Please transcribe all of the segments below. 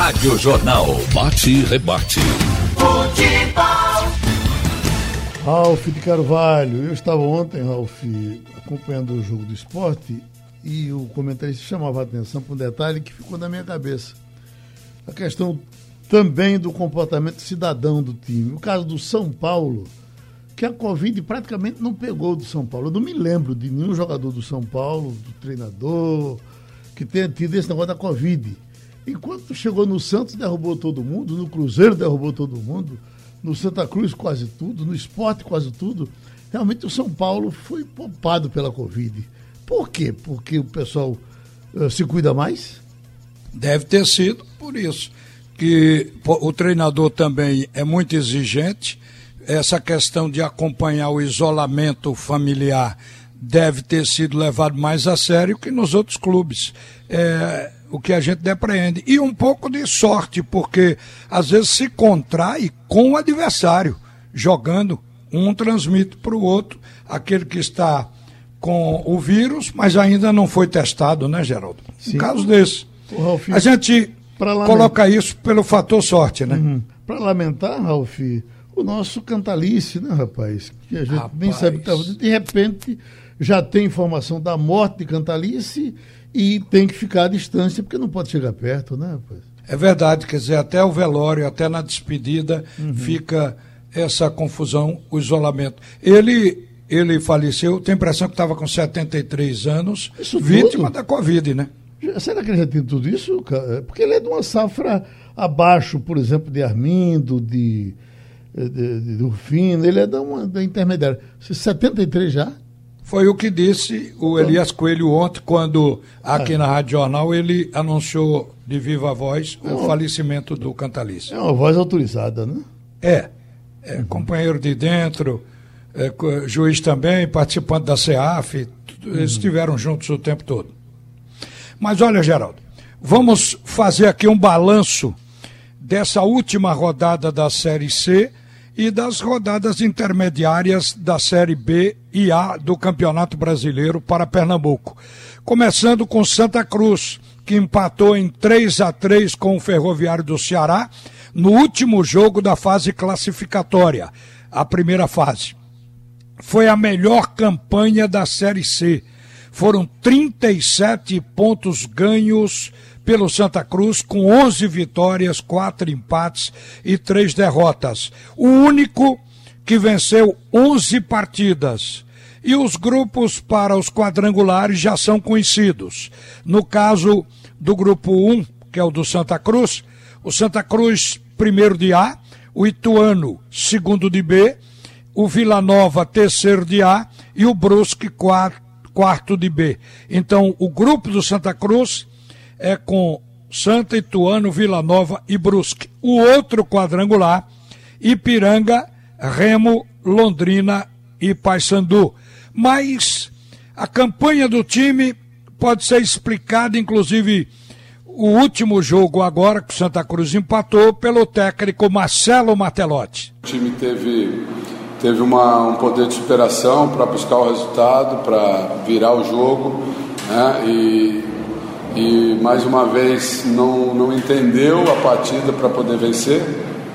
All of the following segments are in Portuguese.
Rádio Jornal. Bate e rebate. Futebol. Ralf de Carvalho. Eu estava ontem, Ralf, acompanhando o jogo do esporte e o comentarista chamava a atenção para um detalhe que ficou na minha cabeça. A questão também do comportamento cidadão do time. O caso do São Paulo, que a Covid praticamente não pegou do São Paulo. Eu não me lembro de nenhum jogador do São Paulo, do treinador, que tenha tido esse negócio da Covid. Enquanto chegou no Santos, derrubou todo mundo, no Cruzeiro derrubou todo mundo, no Santa Cruz quase tudo, no esporte quase tudo. Realmente o São Paulo foi poupado pela Covid. Por quê? Porque o pessoal uh, se cuida mais? Deve ter sido por isso. Que o treinador também é muito exigente. Essa questão de acompanhar o isolamento familiar deve ter sido levado mais a sério que nos outros clubes. É, o que a gente depreende. E um pouco de sorte, porque às vezes se contrai com o adversário, jogando. Um transmite para o outro, aquele que está com o vírus, mas ainda não foi testado, né, Geraldo? Sim. Um caso desse. Ralf, a gente coloca isso pelo fator sorte, né? Uhum. Para lamentar, Ralf, o nosso cantalice, né, rapaz? Que a gente rapaz. nem sabe que tá... De repente já tem informação da morte de Cantalice e tem que ficar à distância, porque não pode chegar perto, né, rapaz? É verdade, quer dizer, até o velório, até na despedida, uhum. fica essa confusão, o isolamento. Ele ele faleceu, tem a impressão que estava com 73 anos, isso vítima tudo? da Covid, né? Será que ele já tem tudo isso? Porque ele é de uma safra abaixo, por exemplo, de Armindo, de, de, de, de Rufino, ele é da, uma, da intermediária. 73 já? Foi o que disse o Elias Coelho ontem, quando aqui é. na Rádio Jornal ele anunciou de viva voz o é falecimento do Cantalice. É uma voz autorizada, né? É. é uhum. Companheiro de dentro, é, juiz também, participante da CEAF, uhum. eles estiveram juntos o tempo todo. Mas olha, Geraldo, vamos fazer aqui um balanço dessa última rodada da Série C e das rodadas intermediárias da Série B e A do Campeonato Brasileiro para Pernambuco. Começando com Santa Cruz, que empatou em 3 a 3 com o Ferroviário do Ceará no último jogo da fase classificatória, a primeira fase. Foi a melhor campanha da Série C. Foram 37 pontos ganhos pelo Santa Cruz, com 11 vitórias, 4 empates e 3 derrotas. O único que venceu 11 partidas. E os grupos para os quadrangulares já são conhecidos. No caso do grupo 1, que é o do Santa Cruz, o Santa Cruz, primeiro de A, o Ituano, segundo de B, o Vila Nova, terceiro de A, e o Brusque, quarto, de B. Então, o grupo do Santa Cruz é com Santa Ituano, Vila Nova e Brusque. O outro quadrangular, Ipiranga, Remo, Londrina e Paysandu. Mas a campanha do time pode ser explicada, inclusive o último jogo agora que o Santa Cruz empatou pelo técnico Marcelo Martelotti. O time teve teve uma, um poder de superação para buscar o resultado, para virar o jogo, né? E e mais uma vez não, não entendeu a partida para poder vencer.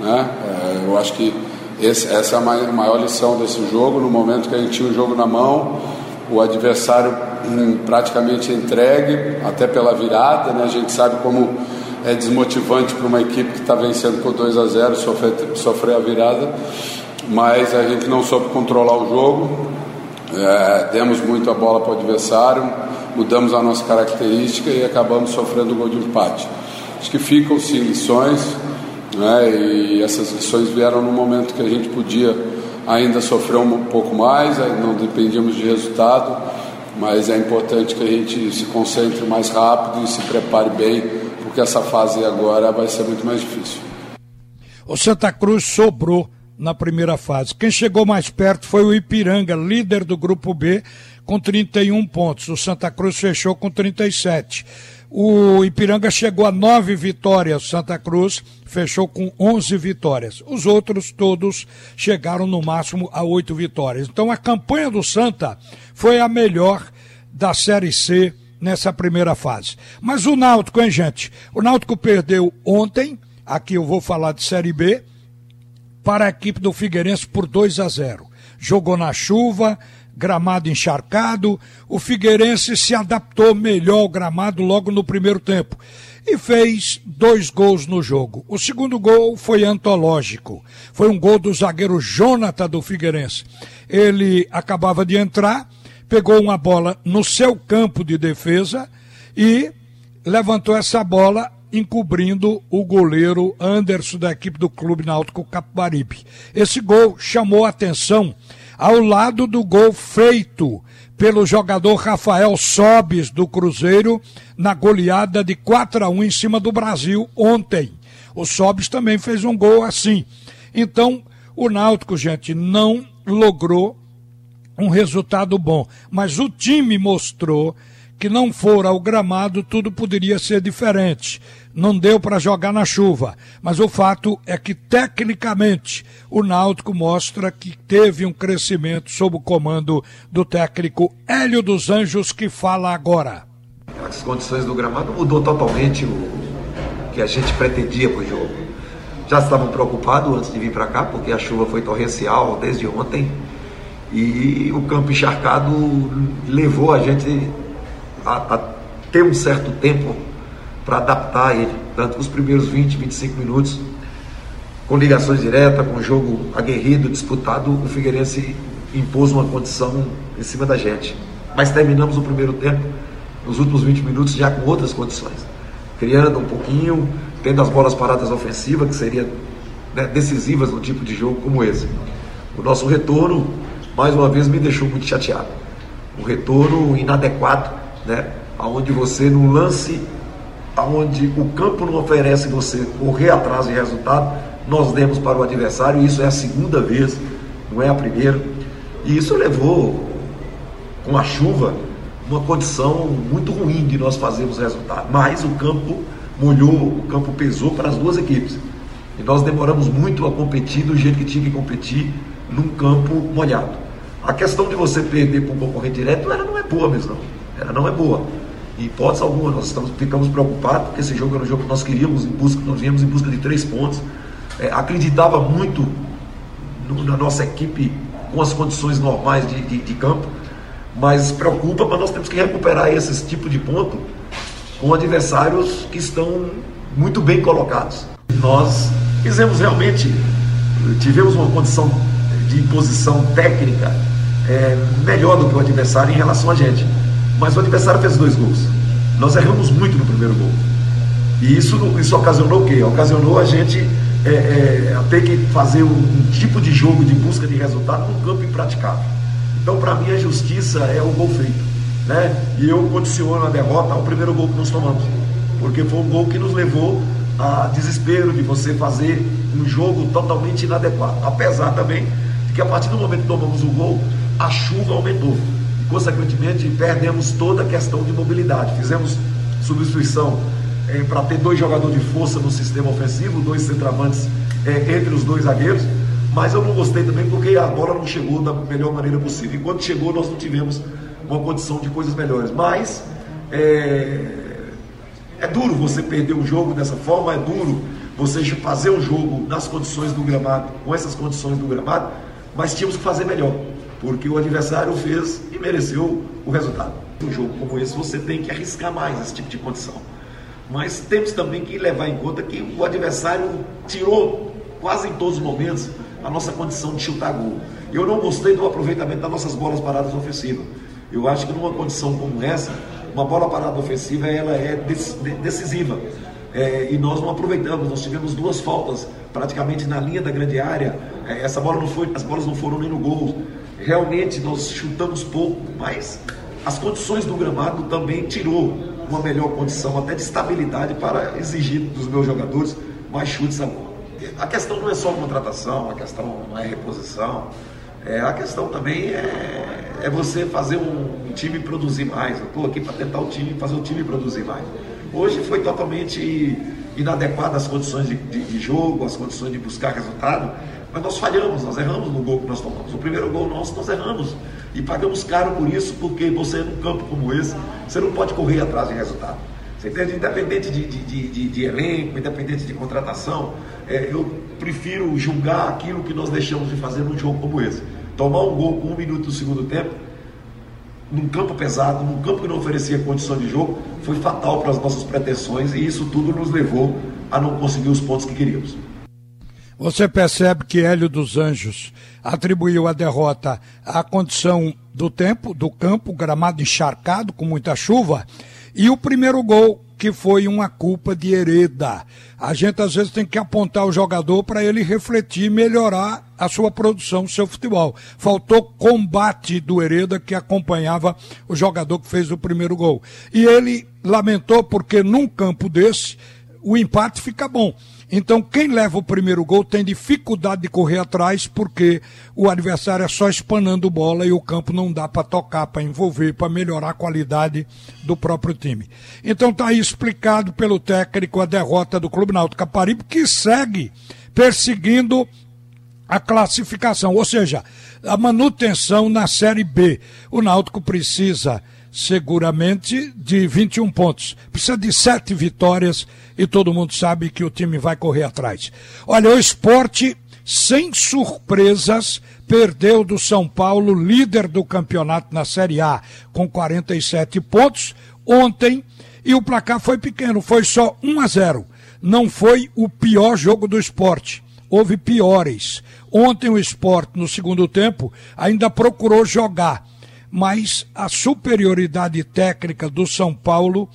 Né? É, eu acho que esse, essa é a maior lição desse jogo. No momento que a gente tinha o jogo na mão, o adversário hum, praticamente entregue, até pela virada. Né? A gente sabe como é desmotivante para uma equipe que está vencendo por 2 a 0 sofrer, sofrer a virada, mas a gente não soube controlar o jogo. É, demos muito a bola para o adversário mudamos a nossa característica e acabamos sofrendo o gol de empate. Acho que ficam sim lições, né, e essas lições vieram no momento que a gente podia ainda sofrer um pouco mais, não dependíamos de resultado, mas é importante que a gente se concentre mais rápido e se prepare bem, porque essa fase agora vai ser muito mais difícil. O Santa Cruz sobrou na primeira fase. Quem chegou mais perto foi o Ipiranga, líder do grupo B, com 31 pontos. O Santa Cruz fechou com 37. O Ipiranga chegou a nove vitórias, Santa Cruz fechou com 11 vitórias. Os outros todos chegaram no máximo a oito vitórias. Então a campanha do Santa foi a melhor da Série C nessa primeira fase. Mas o Náutico, hein, gente? O Náutico perdeu ontem, aqui eu vou falar de Série B, para a equipe do Figueirense por 2 a 0. Jogou na chuva, gramado encharcado, o Figueirense se adaptou melhor ao gramado logo no primeiro tempo e fez dois gols no jogo. O segundo gol foi antológico. Foi um gol do zagueiro Jonathan do Figueirense. Ele acabava de entrar, pegou uma bola no seu campo de defesa e levantou essa bola encobrindo o goleiro Anderson da equipe do Clube Náutico Capibaribe. Esse gol chamou a atenção ao lado do gol feito pelo jogador Rafael Sobes do Cruzeiro na goleada de 4 a 1 em cima do Brasil ontem. O Sobes também fez um gol assim. Então, o Náutico, gente, não logrou um resultado bom, mas o time mostrou que não for ao gramado, tudo poderia ser diferente. Não deu para jogar na chuva, mas o fato é que, tecnicamente, o Náutico mostra que teve um crescimento sob o comando do técnico Hélio dos Anjos, que fala agora. As condições do gramado mudou totalmente o que a gente pretendia para o jogo. Já estavam preocupados antes de vir para cá, porque a chuva foi torrencial desde ontem e o campo encharcado levou a gente a, a ter um certo tempo para adaptar ele, tanto os primeiros 20, 25 minutos, com ligações diretas, com jogo aguerrido, disputado, o Figueirense impôs uma condição em cima da gente. Mas terminamos o primeiro tempo, nos últimos 20 minutos, já com outras condições. Criando um pouquinho, tendo as bolas paradas ofensivas, que seriam né, decisivas num tipo de jogo como esse. O nosso retorno, mais uma vez, me deixou muito chateado. Um retorno inadequado né? Onde você no lance, aonde o campo não oferece você correr atrás de resultado, nós demos para o adversário, isso é a segunda vez, não é a primeira. E isso levou, com a chuva, uma condição muito ruim de nós fazermos resultado. Mas o campo molhou, o campo pesou para as duas equipes. E nós demoramos muito a competir do jeito que tinha que competir num campo molhado. A questão de você perder para um concorrente direto, ela não é boa mesmo. Não ela não é boa. Em hipótese alguma, nós estamos, ficamos preocupados, porque esse jogo era um jogo que nós queríamos, em busca, nós viemos em busca de três pontos. É, acreditava muito no, na nossa equipe com as condições normais de, de, de, campo, mas preocupa, mas nós temos que recuperar esse tipo de ponto com adversários que estão muito bem colocados. Nós fizemos realmente, tivemos uma condição de posição técnica é, melhor do que o adversário em relação a gente. Mas o adversário fez dois gols. Nós erramos muito no primeiro gol. E isso, isso ocasionou o quê? Ocasionou a gente é, é, ter que fazer um, um, tipo de jogo de busca de resultado num campo impraticável. Então, para mim, a justiça é o gol feito. Né? E eu condiciono a derrota ao primeiro gol que nós tomamos. Porque foi um gol que nos levou a desespero de você fazer um jogo totalmente inadequado. Apesar também de que a partir do momento que tomamos o gol, a chuva aumentou consequentemente perdemos toda a questão de mobilidade. Fizemos substituição é, para ter dois jogadores de força no sistema ofensivo, dois centravantes é, entre os dois zagueiros, mas eu não gostei também porque a bola não chegou da melhor maneira possível. Enquanto chegou, nós não tivemos uma condição de coisas melhores. Mas é, é duro você perder um jogo dessa forma, é duro você fazer um jogo nas condições do gramado, com essas condições do gramado, mas tínhamos que fazer melhor porque o adversário fez e mereceu o resultado. Um jogo como esse, você tem que arriscar mais esse tipo de condição. Mas temos também que levar em conta que o adversário tirou quase em todos os momentos a nossa condição de chutar gol. Eu não gostei do aproveitamento das nossas bolas paradas ofensivas. Eu acho que numa condição como essa, uma bola parada ofensiva ela é decisiva. É, e nós não aproveitamos, nós tivemos duas faltas praticamente na linha da grande área. É, essa bola não foi, as bolas não foram nem no gol realmente nós chutamos pouco, mas as condições do gramado também tirou uma melhor condição, até de estabilidade, para exigir dos meus jogadores mais chutes a bola. A questão não é só contratação, a questão não é reposição, é, a questão também é, é você fazer um, um time produzir mais. Eu estou aqui para tentar o time, fazer o time produzir mais. Hoje foi totalmente inadequada as condições de, de, de jogo, as condições de buscar resultado. Mas nós falhamos, nós erramos no gol que nós tomamos. O primeiro gol nosso, nós erramos. E pagamos caro por isso, porque você, num campo como esse, você não pode correr atrás de resultado. Você entende? Independente de, de, de, de elenco, independente de contratação, é, eu prefiro julgar aquilo que nós deixamos de fazer num jogo como esse. Tomar um gol com um minuto do segundo tempo, num campo pesado, num campo que não oferecia condição de jogo, foi fatal para as nossas pretensões e isso tudo nos levou a não conseguir os pontos que queríamos. Você percebe que Hélio dos Anjos atribuiu a derrota à condição do tempo, do campo, gramado encharcado com muita chuva, e o primeiro gol que foi uma culpa de Hereda. A gente às vezes tem que apontar o jogador para ele refletir melhorar a sua produção, o seu futebol. Faltou combate do Hereda que acompanhava o jogador que fez o primeiro gol. E ele lamentou porque num campo desse o empate fica bom. Então, quem leva o primeiro gol tem dificuldade de correr atrás, porque o adversário é só espanando bola e o campo não dá para tocar, para envolver, para melhorar a qualidade do próprio time. Então, está aí explicado pelo técnico a derrota do Clube Náutico Caparibe, que segue perseguindo a classificação, ou seja, a manutenção na Série B. O Náutico precisa seguramente de 21 pontos. Precisa de sete vitórias e todo mundo sabe que o time vai correr atrás. Olha, o esporte, sem surpresas, perdeu do São Paulo, líder do campeonato na Série A, com 47 pontos ontem. E o placar foi pequeno, foi só 1 a 0. Não foi o pior jogo do esporte. Houve piores. Ontem o esporte, no segundo tempo, ainda procurou jogar mas a superioridade técnica do São Paulo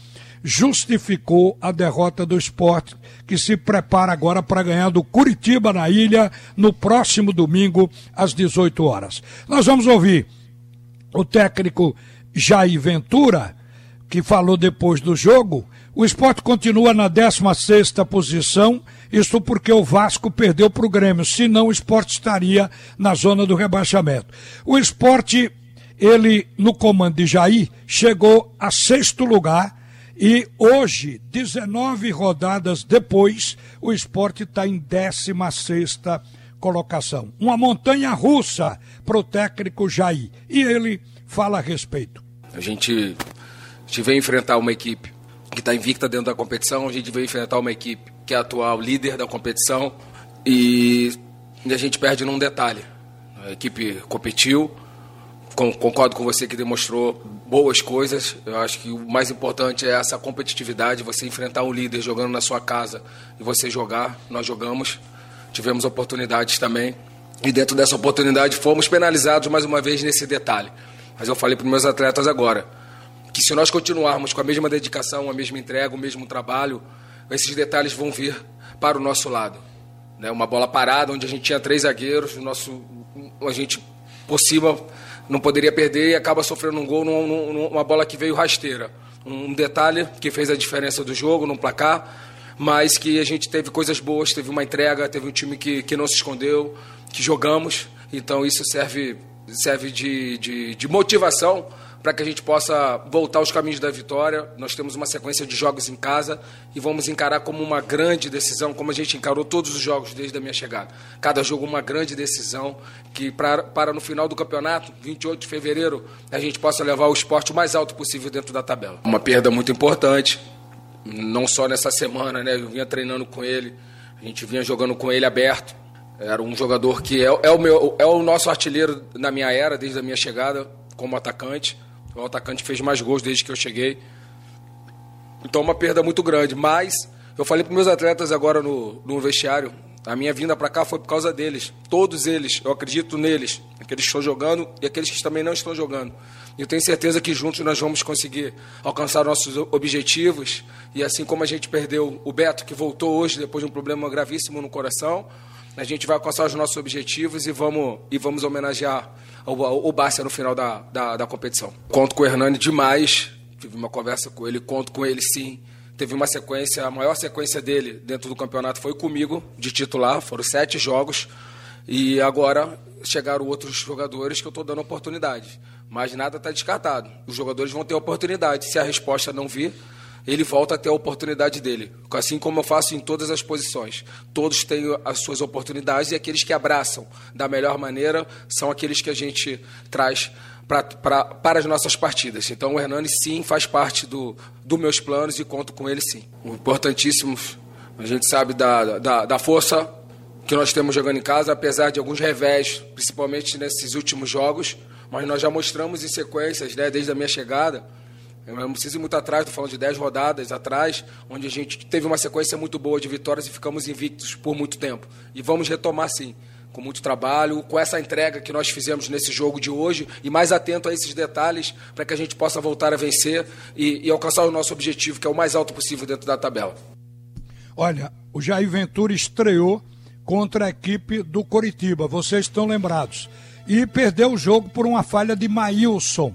justificou a derrota do esporte, que se prepara agora para ganhar do Curitiba na ilha no próximo domingo, às 18 horas. Nós vamos ouvir o técnico Jair Ventura, que falou depois do jogo. O esporte continua na 16 posição, isso porque o Vasco perdeu para o Grêmio, senão o esporte estaria na zona do rebaixamento. O esporte ele, no comando de Jair, chegou a sexto lugar e hoje, 19 rodadas depois, o esporte está em 16 colocação. Uma montanha russa para o técnico Jair. E ele fala a respeito. A gente, a gente veio enfrentar uma equipe que está invicta dentro da competição, a gente veio enfrentar uma equipe que é a atual líder da competição e a gente perde num detalhe. A equipe competiu, concordo com você que demonstrou boas coisas. Eu acho que o mais importante é essa competitividade, você enfrentar um líder jogando na sua casa e você jogar. Nós jogamos, tivemos oportunidades também. E dentro dessa oportunidade fomos penalizados mais uma vez nesse detalhe. Mas eu falei para os meus atletas agora que se nós continuarmos com a mesma dedicação, a mesma entrega, o mesmo trabalho, esses detalhes vão vir para o nosso lado. Né? Uma bola parada onde a gente tinha três zagueiros, o nosso, a gente por cima não poderia perder e acaba sofrendo um gol numa bola que veio rasteira. Um detalhe que fez a diferença do jogo no placar, mas que a gente teve coisas boas, teve uma entrega, teve um time que, que não se escondeu, que jogamos. Então isso serve, serve de, de, de motivação para que a gente possa voltar aos caminhos da vitória. Nós temos uma sequência de jogos em casa e vamos encarar como uma grande decisão, como a gente encarou todos os jogos desde a minha chegada. Cada jogo uma grande decisão que para, para no final do campeonato, 28 de fevereiro, a gente possa levar o esporte o mais alto possível dentro da tabela. Uma perda muito importante, não só nessa semana, né? Eu vinha treinando com ele, a gente vinha jogando com ele aberto. Era um jogador que é, é, o, meu, é o nosso artilheiro na minha era, desde a minha chegada como atacante. O atacante fez mais gols desde que eu cheguei. Então, uma perda muito grande. Mas, eu falei para meus atletas agora no, no vestiário: a minha vinda para cá foi por causa deles. Todos eles, eu acredito neles. Aqueles que estão jogando e aqueles que também não estão jogando. Eu tenho certeza que juntos nós vamos conseguir alcançar nossos objetivos. E assim como a gente perdeu o Beto, que voltou hoje depois de um problema gravíssimo no coração, a gente vai alcançar os nossos objetivos e vamos, e vamos homenagear o, o Bárcia no final da, da, da, competição. Conto com o Hernani demais, tive uma conversa com ele, conto com ele sim. Teve uma sequência, a maior sequência dele dentro do campeonato foi comigo, de titular, foram sete jogos. E agora chegaram outros jogadores que eu estou dando oportunidade. Mas nada está descartado. Os jogadores vão ter oportunidade. Se a resposta não vir, ele volta a ter a oportunidade dele. Assim como eu faço em todas as posições. Todos têm as suas oportunidades e aqueles que abraçam da melhor maneira são aqueles que a gente traz pra, pra, para as nossas partidas. Então o Hernani sim faz parte do, dos meus planos e conto com ele sim. O importantíssimo, a gente sabe da, da, da força que nós temos jogando em casa, apesar de alguns revés, principalmente nesses últimos jogos, mas nós já mostramos em sequências, né, desde a minha chegada. Não preciso ir muito atrás, estou falando de 10 rodadas atrás, onde a gente teve uma sequência muito boa de vitórias e ficamos invictos por muito tempo. E vamos retomar sim com muito trabalho, com essa entrega que nós fizemos nesse jogo de hoje e mais atento a esses detalhes para que a gente possa voltar a vencer e, e, alcançar o nosso objetivo, que é o mais alto possível dentro da tabela. Olha, o Jair Ventura estreou contra a equipe do Coritiba, vocês estão lembrados. E perdeu o jogo por uma falha de Maílson.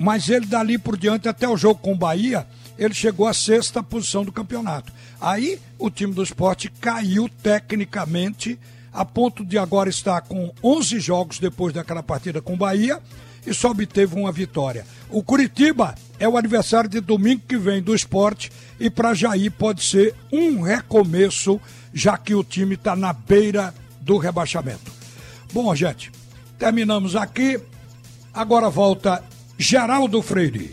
Mas ele dali por diante, até o jogo com o Bahia, ele chegou à sexta posição do campeonato. Aí o time do esporte caiu tecnicamente a ponto de agora estar com 11 jogos depois daquela partida com o Bahia e só obteve uma vitória. O Curitiba é o adversário de domingo que vem do esporte e para Jair pode ser um recomeço, já que o time está na beira do rebaixamento. Bom, gente, terminamos aqui. Agora volta Geraldo Freire.